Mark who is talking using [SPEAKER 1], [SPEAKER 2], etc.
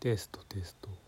[SPEAKER 1] テストテスト。